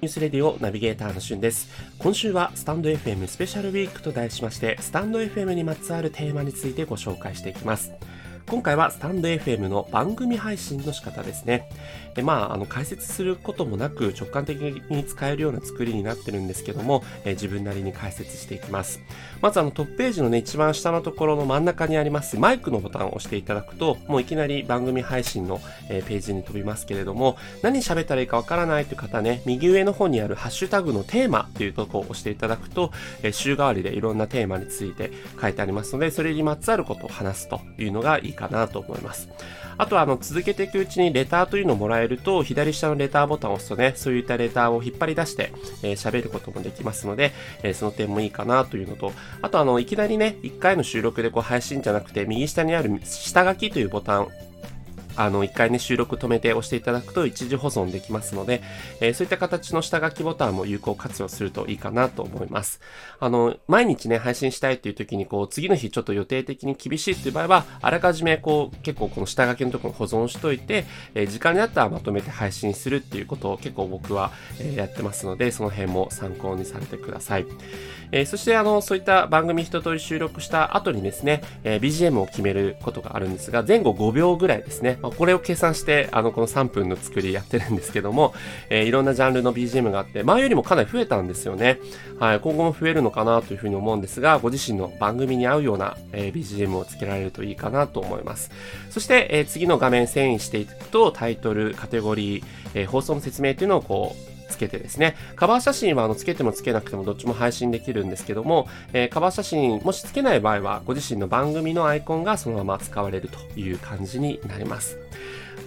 ニュースレディオナビゲーターのしゅんです。今週はスタンド FM スペシャルウィークと題しまして、スタンド FM にまつわるテーマについてご紹介していきます。今回はスタンド FM の番組配信の仕方ですね。でまあ、あの解説することもなく直感的に使えるような作りになってるんですけども、え自分なりに解説していきます。まずあのトップページのね、一番下のところの真ん中にありますマイクのボタンを押していただくと、もういきなり番組配信の、えページに飛びますけれども、何喋ったらいいかわからないという方ね、右上の方にあるハッシュタグのテーマというところを押していただくと、え週替わりでいろんなテーマについて書いてありますので、それにまつわることを話すというのがいいかなと思います。。あとは、あの、続けていくうちにレターというのをもらえると、左下のレターボタンを押すとね、そういったレターを引っ張り出して、えー、喋ることもできますので、えー、その点もいいかなというのと、あと、あの、いきなりね、1回の収録でこう配信じゃなくて、右下にある下書きというボタンあの、一回ね、収録止めて押していただくと一時保存できますので、えー、そういった形の下書きボタンも有効活用するといいかなと思います。あの、毎日ね、配信したいっていう時に、こう、次の日ちょっと予定的に厳しいっていう場合は、あらかじめこう、結構この下書きのところ保存しといて、えー、時間になったらまとめて配信するっていうことを結構僕は、え、やってますので、その辺も参考にされてください。えー、そしてあの、そういった番組一通り収録した後にですね、え、BGM を決めることがあるんですが、前後5秒ぐらいですね。ま、これを計算して、あの、この3分の作りやってるんですけども、えー、いろんなジャンルの BGM があって、前よりもかなり増えたんですよね。はい、今後も増えるのかなというふうに思うんですが、ご自身の番組に合うような、えー、BGM をつけられるといいかなと思います。そして、えー、次の画面遷移していくと、タイトル、カテゴリー、えー、放送の説明というのをこう、つけてですね、カバー写真はあのつけてもつけなくてもどっちも配信できるんですけども、えー、カバー写真もしつけない場合は、ご自身の番組のアイコンがそのまま使われるという感じになります。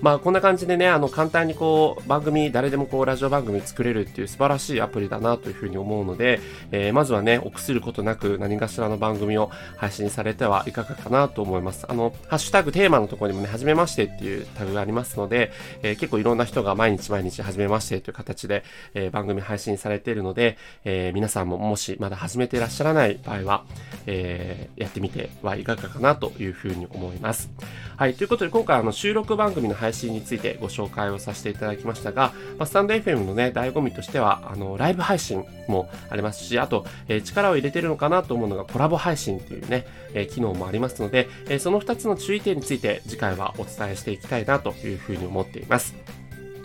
まあこんな感じでね、あの簡単にこう番組、誰でもこうラジオ番組作れるっていう素晴らしいアプリだなというふうに思うので、えー、まずはね、臆することなく何かしらの番組を配信されてはいかがかなと思います。あの、ハッシュタグテーマのところにもね、はじめましてっていうタグがありますので、えー、結構いろんな人が毎日毎日はじめましてという形で、えー、番組配信されているので、え皆さんももしまだ始めていらっしゃらない場合は、えやってみてはいかがかなというふうに思います。はい、ということで今回あの収録番組の配信配信についてご紹介をさせていただきましたが、まあ、スタンド FM のね、醍醐味としては、あの、ライブ配信もありますし、あと、えー、力を入れてるのかなと思うのがコラボ配信というね、えー、機能もありますので、えー、その2つの注意点について次回はお伝えしていきたいなというふうに思っています。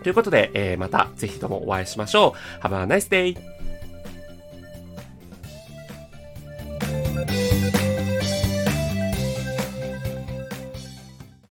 ということで、えまたぜひともお会いしましょう。Have a nice day!